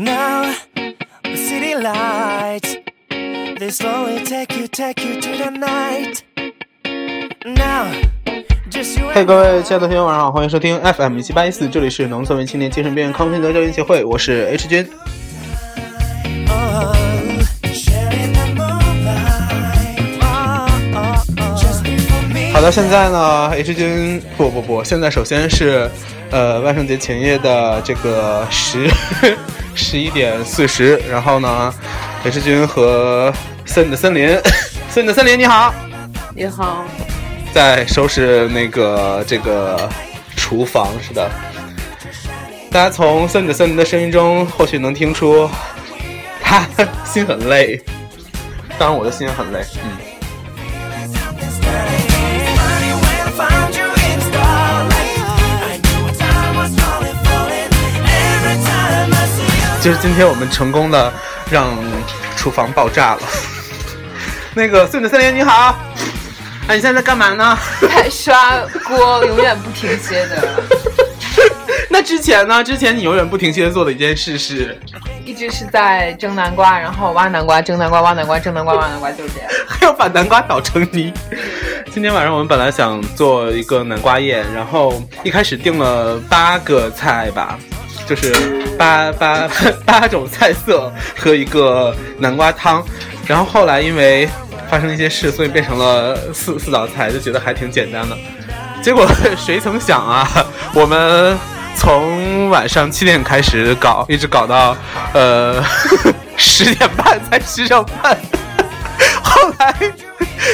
Now the city lights they slowly take you, take you to the night. Now 各位亲爱的朋友，晚上好，欢迎收听 FM 一七八一四，这里是农村为青年精神病院康复德教育协会，我是 H 君。好的，现在呢，H 君不不不，现在首先是呃万圣节前夜的这个十 十一点四十，然后呢，H 君和森的森林，森的森林你好，你好，在收拾那个这个厨房，是的。大家从森的森林的声音中，或许能听出他心很累，当然我的心也很累，嗯。就是今天我们成功的让厨房爆炸了。那个森的森林你好，哎，你现在在干嘛呢？在刷锅永远不停歇的，那之前呢？之前你永远不停歇做的一件事是，一直是在蒸南瓜，然后挖南瓜，蒸南瓜，挖南瓜，蒸南瓜，挖南瓜，就是这样。还要把南瓜捣成泥。今天晚上我们本来想做一个南瓜宴，然后一开始定了八个菜吧，就是八八 八种菜色和一个南瓜汤，然后后来因为发生一些事，所以变成了四四道菜，就觉得还挺简单的。结果谁曾想啊，我们从晚上七点开始搞，一直搞到呃 十点半才吃上饭。后来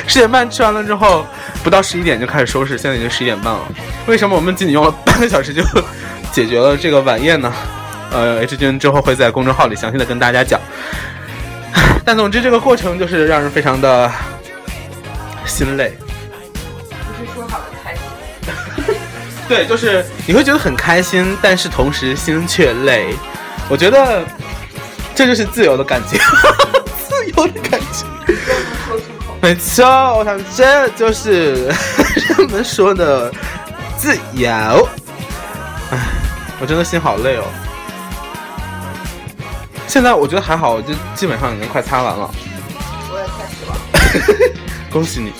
十点半吃完了之后，不到十一点就开始收拾，现在已经十一点半了。为什么我们仅仅用了半个小时就解决了这个晚宴呢？呃，H 君之后会在公众号里详细的跟大家讲。但总之，这个过程就是让人非常的心累。不是说好的开心，对，就是你会觉得很开心，但是同时心却累。我觉得这就是自由的感觉，自由的感觉。没错，我想这就是人们说的自由。唉，我真的心好累哦。现在我觉得还好，我就基本上已经快擦完了，我也开始了。恭喜你。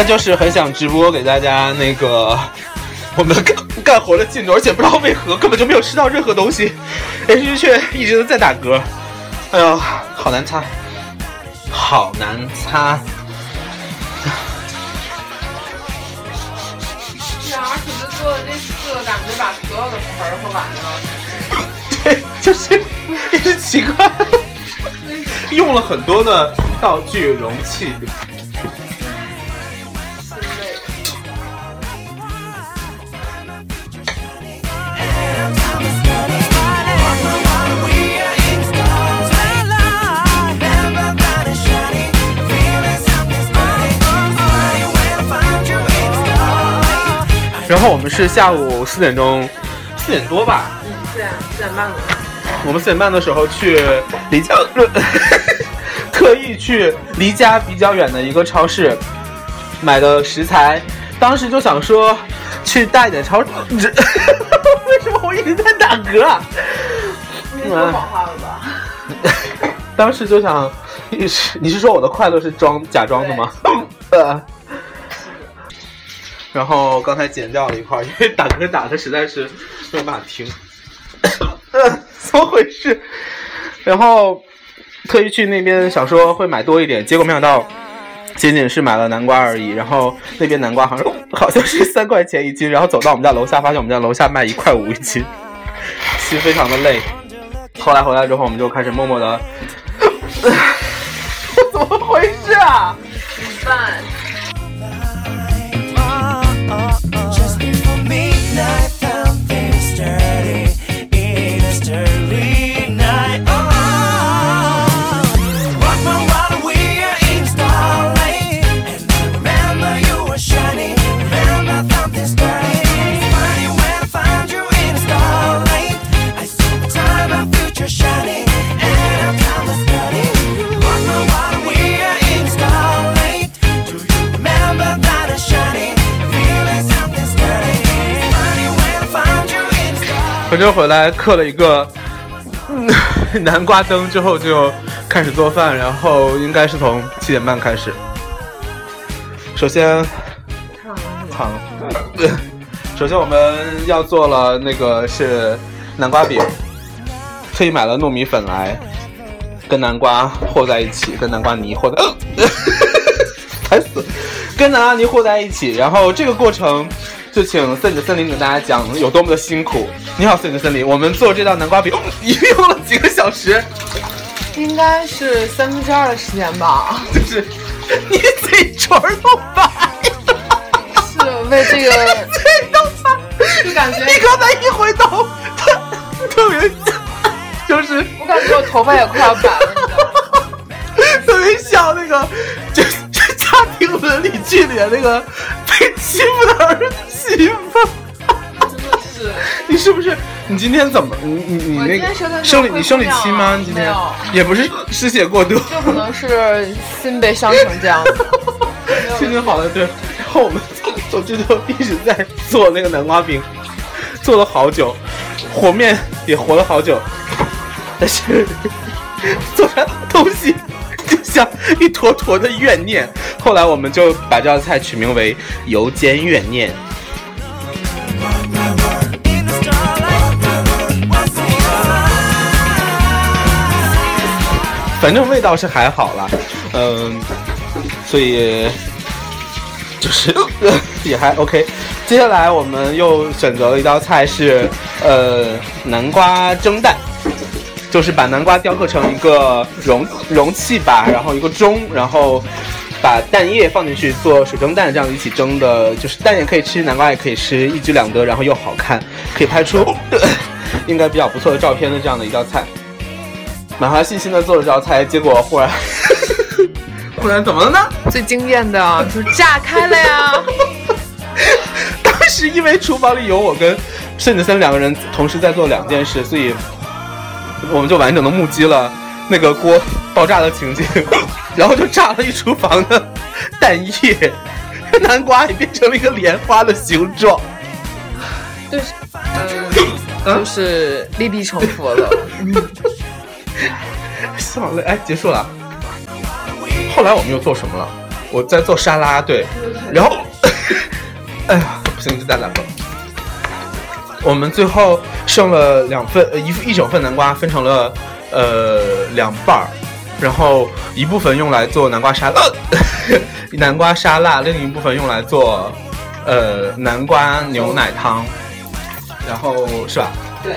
但就是很想直播给大家那个 我们干干活的进度，而且不知道为何根本就没有吃到任何东西，H 却一直都在打嗝。哎呦，好难擦，好难擦。是啊，而且就做了这次，感觉把所有的盆儿和碗都 对，就是 也是奇怪，用了很多的道具容器。我们是下午四点钟，四点多吧，嗯，四点四点半了。我们四点半的时候去离家，特意去离家比较远的一个超市买的食材。当时就想说去大一点超市，为什么我一直在打嗝啊？你说谎话了吧？当时就想，你是你是说我的快乐是装假装的吗？呃。然后刚才剪掉了一块，因为打嗝打的实在是没办法听。呃，怎么回事？然后特意去那边想说会买多一点，结果没想到仅仅是买了南瓜而已。然后那边南瓜好像好像是三块钱一斤，然后走到我们家楼下，发现我们家楼下卖一块五一斤，心非常的累。后来回来之后，我们就开始默默的，怎么回事啊？饭 Just 州回来刻了一个嗯 南瓜灯之后，就开始做饭，然后应该是从七点半开始。首先，烫，首先我们要做了那个是南瓜饼，特意买了糯米粉来跟南瓜和在一起，跟南瓜泥和在，烦死，跟南瓜泥和在一起。然后这个过程就请森的森林给大家讲有多么的辛苦。你好，森的森林，我们做这道南瓜饼一共用了几个小时？应该是三分之二的时间吧。就是你嘴唇都白了，是为这个，嘴都白。就感觉你刚才一回头，特特别，就是我感觉我头发也快要白了？特别像那个，就就家庭伦理剧里的那个被欺负的儿媳妇。真的是。你是不是？你今天怎么？你你你那个生理你生理期吗？你今天也不是失血过多，就可能是心被伤成这样子。心情好了对。然后我们总之就一直在做那个南瓜饼，做了好久，和面也和了好久，但是 做出来东西就 像一坨坨的怨念。后来我们就把这道菜取名为油煎怨念。反正味道是还好啦，嗯，所以就是 也还 OK。接下来我们又选择了一道菜是呃南瓜蒸蛋，就是把南瓜雕刻成一个容容器吧，然后一个钟，然后把蛋液放进去做水蒸蛋，这样一起蒸的，就是蛋也可以吃，南瓜也可以吃，一举两得，然后又好看，可以拍出应该比较不错的照片的这样的一道菜。满怀信心的做了这道菜，结果忽然 忽然怎么了呢？最惊艳的就是炸开了呀！当时因为厨房里有我跟盛子森两个人同时在做两件事，所以我们就完整的目击了那个锅爆炸的情景，然后就炸了一厨房的蛋液，南瓜也变成了一个莲花的形状。就是，嗯，就是立地成佛了。笑了，哎，结束了。后来我们又做什么了？我在做沙拉，对，然后，哎呀，不行，就再来吧。我们最后剩了两份，呃，一一整份南瓜分成了呃两半儿，然后一部分用来做南瓜沙拉，南瓜沙拉，另一部分用来做呃南瓜牛奶汤，然后是吧？对，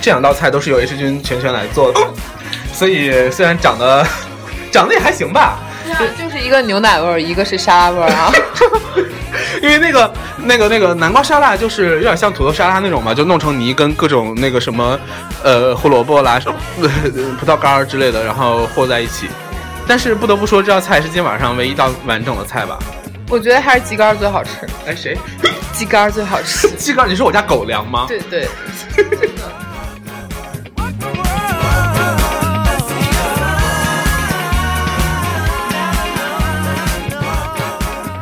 这两道菜都是由 H 君全权来做的，所以虽然长得 长得也还行吧，就是一个牛奶味儿，一个是沙拉味儿啊。因为那个那个那个南瓜沙拉就是有点像土豆沙拉那种嘛，就弄成泥跟各种那个什么呃胡萝卜啦、葡萄干儿之类的，然后和在一起。但是不得不说，这道菜是今天晚上唯一一道完整的菜吧？我觉得还是鸡肝最好吃，哎，谁？鸡肝最好吃。鸡肝？你是我家狗粮吗？对对，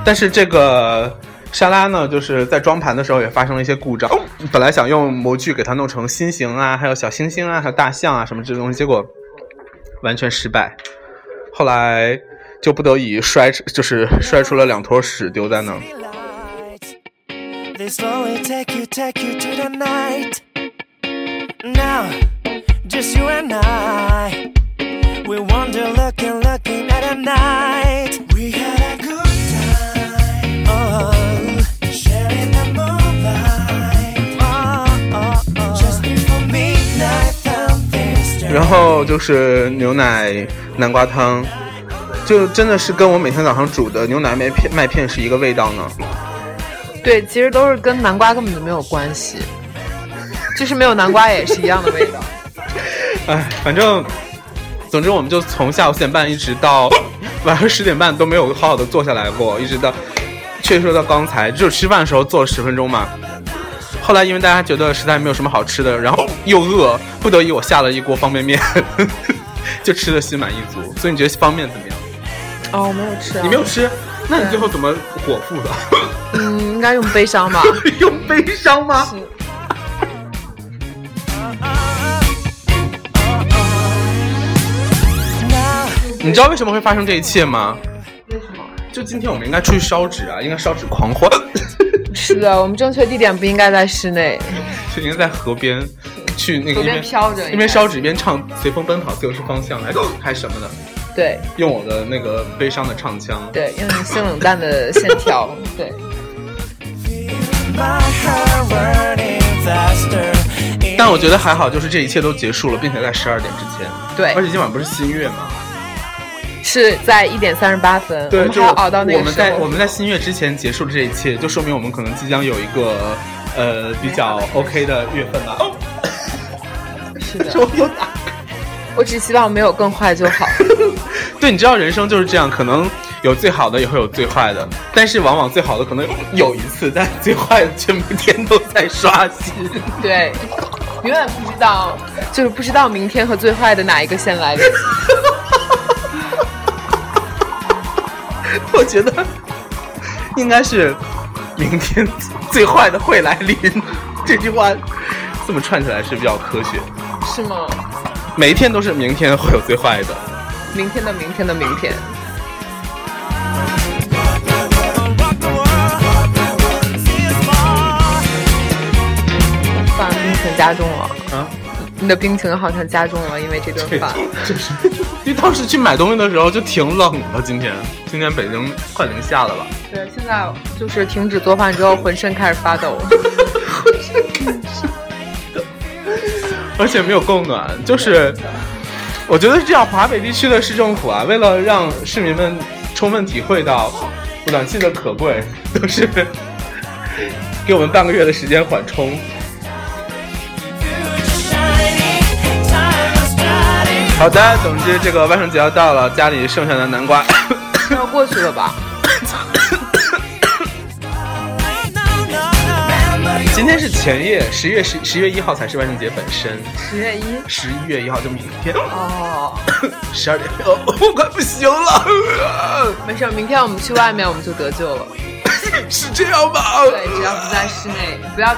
但是这个沙拉呢，就是在装盘的时候也发生了一些故障。本来想用模具给它弄成心形啊，还有小星星啊，还有大象啊什么这东西，结果完全失败。后来就不得已摔，就是摔出了两坨屎丢在那。Now, just you and I. 然后就是牛奶南瓜汤，就真的是跟我每天早上煮的牛奶麦片麦片是一个味道呢。对，其实都是跟南瓜根本就没有关系，就是没有南瓜也是一样的味道。哎，反正，总之我们就从下午四点半一直到晚上十点半都没有好好的坐下来过，一直到，确实说到刚才就是吃饭的时候坐了十分钟嘛。后来因为大家觉得实在没有什么好吃的，然后又饿，不得已我下了一锅方便面，就吃的心满意足。所以你觉得方便面怎么样？哦，我没有吃、啊，你没有吃，那你最后怎么果腹的？嗯，应该用悲伤吧？用悲伤吗？你知道为什么会发生这一切吗？为什么？就今天我们应该出去烧纸啊，应该烧纸狂欢，是的，我们正确地点不应该在室内，就应该在河边去那个一边飘着一边烧纸一边唱《随风奔跑，自由是方向》来还什么的，对用我的那个悲伤的唱腔。对，用你性冷淡的线条，对。但我觉得还好，就是这一切都结束了，并且在十二点之前。对而且今晚不是新月吗？是在一点三十八分，我对，们就还要熬到那我们个时候。在我们在新月之前结束了这一切，就说明我们可能即将有一个呃比较 OK 的月份吧。哦，是的，我又打。我只希望没有更坏就好。对，你知道人生就是这样，可能有最好的，也会有最坏的，但是往往最好的可能有一次，但最坏的却每天都在刷新。对，永远不知道，就是不知道明天和最坏的哪一个先来临。我觉得应该是明天最坏的会来临。这句话这么串起来是比较科学。是吗？每一天都是明天会有最坏的。明天的明天的明天，饭冰情加重了。啊，你的病情好像加重了，因为这顿饭。就是因为当时去买东西的时候就挺冷的。今天，今天北京快零下了吧？对，现在就是停止做饭之后，浑身开始发抖。浑身开始而且没有供暖，就是我觉得这样华北地区的市政府啊，为了让市民们充分体会到暖气的可贵，都是 给我们半个月的时间缓冲。好的，总之这个万圣节要到了，家里剩下的南瓜，要过去了吧？今天是前夜，十月十十月一号才是万圣节本身，十月一。十一月一号就明天，哦，十二点，哦我快不行了，没事，明天我们去外面我们就得救了。是这样吧？对，只要不在室内，不要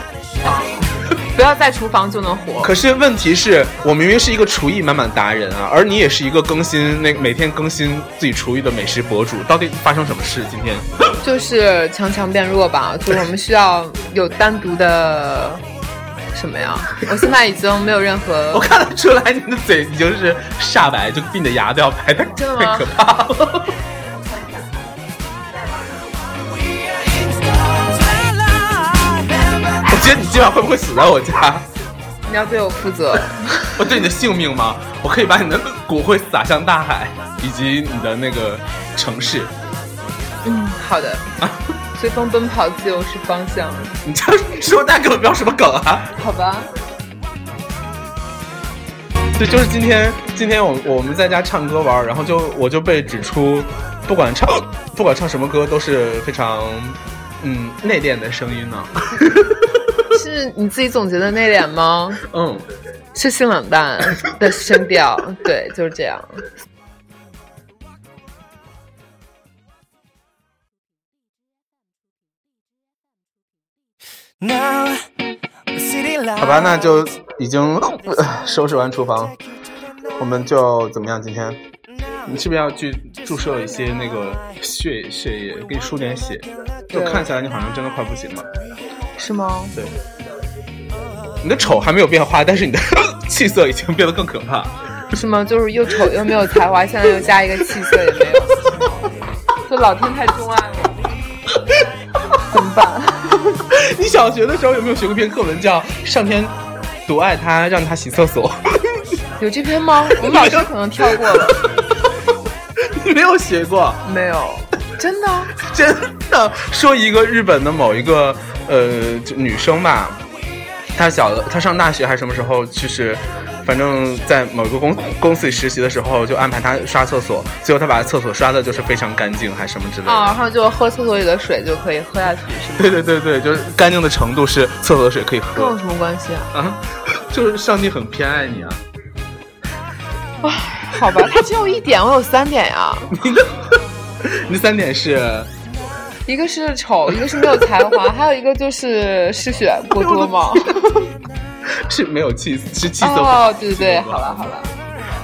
不要在厨房就能活。可是问题是我明明是一个厨艺满满达人啊，而你也是一个更新那每天更新自己厨艺的美食博主，到底发生什么事？今天 就是强强变弱吧，就是我们需要有单独的什么呀？我现在已经没有任何 我看得出来你的嘴已经是煞白，就比你的牙都要白，太真的吗太可怕了。今晚会不会死在我家？你要对我负责。我对你的性命吗？我可以把你的骨灰撒向大海，以及你的那个城市。嗯，好的。随风奔跑，自由是方向。你这说，大家根本不要什么梗啊！好吧，对，就是今天，今天我我们在家唱歌玩，然后就我就被指出，不管唱不管唱什么歌都是非常嗯内敛的声音呢。是你自己总结的内敛吗？嗯，是性冷淡的声调，对，就是这样。Now, 好吧，那就已经、呃收拾完厨房，我们就怎么样？今天你是不是要去注射一些那个血血液，给你输点血？就看起来你好像真的快不行了。是吗？对，你的丑还没有变化，但是你的 气色已经变得更可怕。是吗？就是又丑又没有才华，现在又加一个气色也没有，就老天太钟爱我，怎么办？你小学的时候有没有学过一篇课文叫《上天独爱他，让他洗厕所》？有这篇吗？我们老师可能跳过了。你没有学过？没有，真的？真的说一个日本的某一个呃就女生吧，她小她上大学还是什么时候，就是反正在某个公公司里实习的时候，就安排她刷厕所，最后她把厕所刷的就是非常干净，还是什么之类的。啊，然后就喝厕所里的水就可以喝下去，是吗？对对对对，就是干净的程度是厕所的水可以喝跟我有什么关系啊？啊，就是上帝很偏爱你啊。好吧，他只有一点，我有三点呀。你的你的三点是一个是丑，一个是没有才华，还有一个就是失血过多嘛。是没有气是气色不好。哦，对对对，好了好了。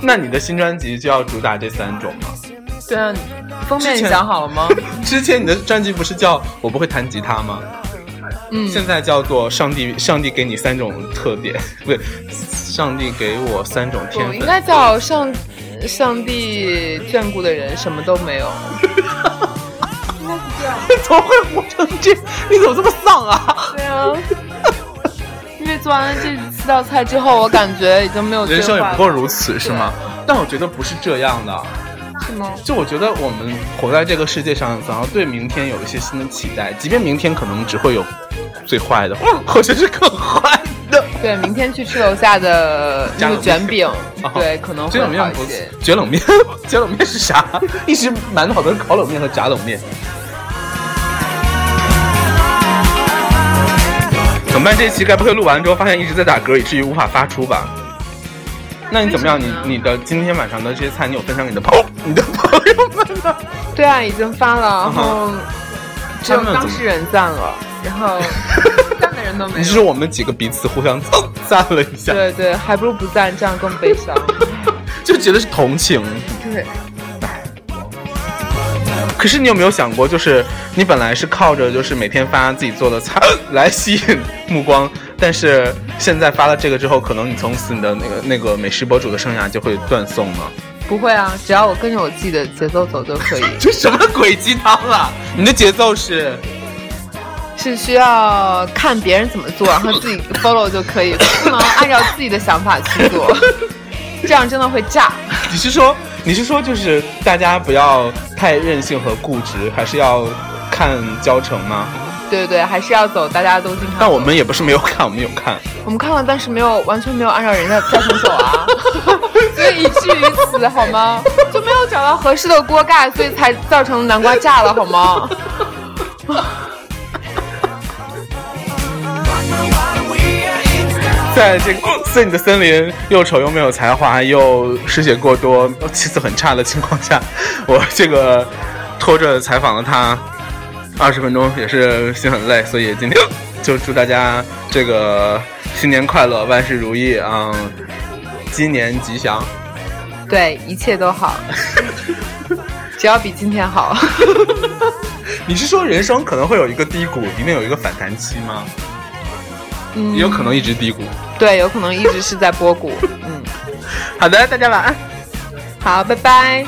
那你的新专辑就要主打这三种吗？对啊，封面你想好了吗？之前你的专辑不是叫我不会弹吉他吗？嗯，现在叫做上帝，上帝给你三种特点，不对，上帝给我三种天赋。应该叫上上帝眷顾的人什么都没有。应该是这样。怎么会活成这？你怎么这么丧啊？对啊。因为做完了这四道菜之后，我感觉已经没有人生也不过如此，是吗？但我觉得不是这样的。是吗？就我觉得我们活在这个世界上，总要对明天有一些新的期待，即便明天可能只会有最坏的，或者是更坏的。对，明天去吃楼下的那个卷饼啊，对，可能会卷冷面不好一些。卷冷面，卷冷面是啥？一直满脑子烤冷面和炸冷面。怎么办？这期该不会录完之后发现一直在打嗝，以至于无法发出吧？那你怎么样？你你的今天晚上的这些菜，你有分享给你的朋友、你的朋友们吗？对啊，已经发了，然后只有当事人赞了，然后 赞的人都没有。你是说我们几个彼此互相赞赞了一下，对对，还不如不赞，这样更悲伤。就觉得是同情。对，可是你有没有想过，就是你本来是靠着就是每天发自己做的菜来吸引目光，但是现在发了这个之后，可能你从此你的那个那个美食博主的生涯就会断送了。不会啊，只要我跟着我自己的节奏走就可以。这什么鬼鸡汤啊！你的节奏是是需要看别人怎么做，然后自己 follow 就可以，不能按照自己的想法去做，这样真的会炸。你是说你是说就是大家不要太任性和固执，还是要看教程吗？对对对，还是要走大家都经常。但我们也不是没有看，我们有看。我们看了，但是没有完全没有按照人家教程走啊，所以以至于此好吗？就没有找到合适的锅盖，所以才造成南瓜炸了好吗？在这个森林的森林又丑又没有才华又失血过多气色很差的情况下，我这个拖着采访了他二十分钟，也是心很累，所以今天就祝大家这个新年快乐，万事如意啊、今年吉祥。对，一切都好，只要比今天好。你是说人生可能会有一个低谷，一定有一个反弹期吗？嗯也有可能一直低谷。对，有可能一直是在波谷。嗯，好的，大家晚安。好，拜拜。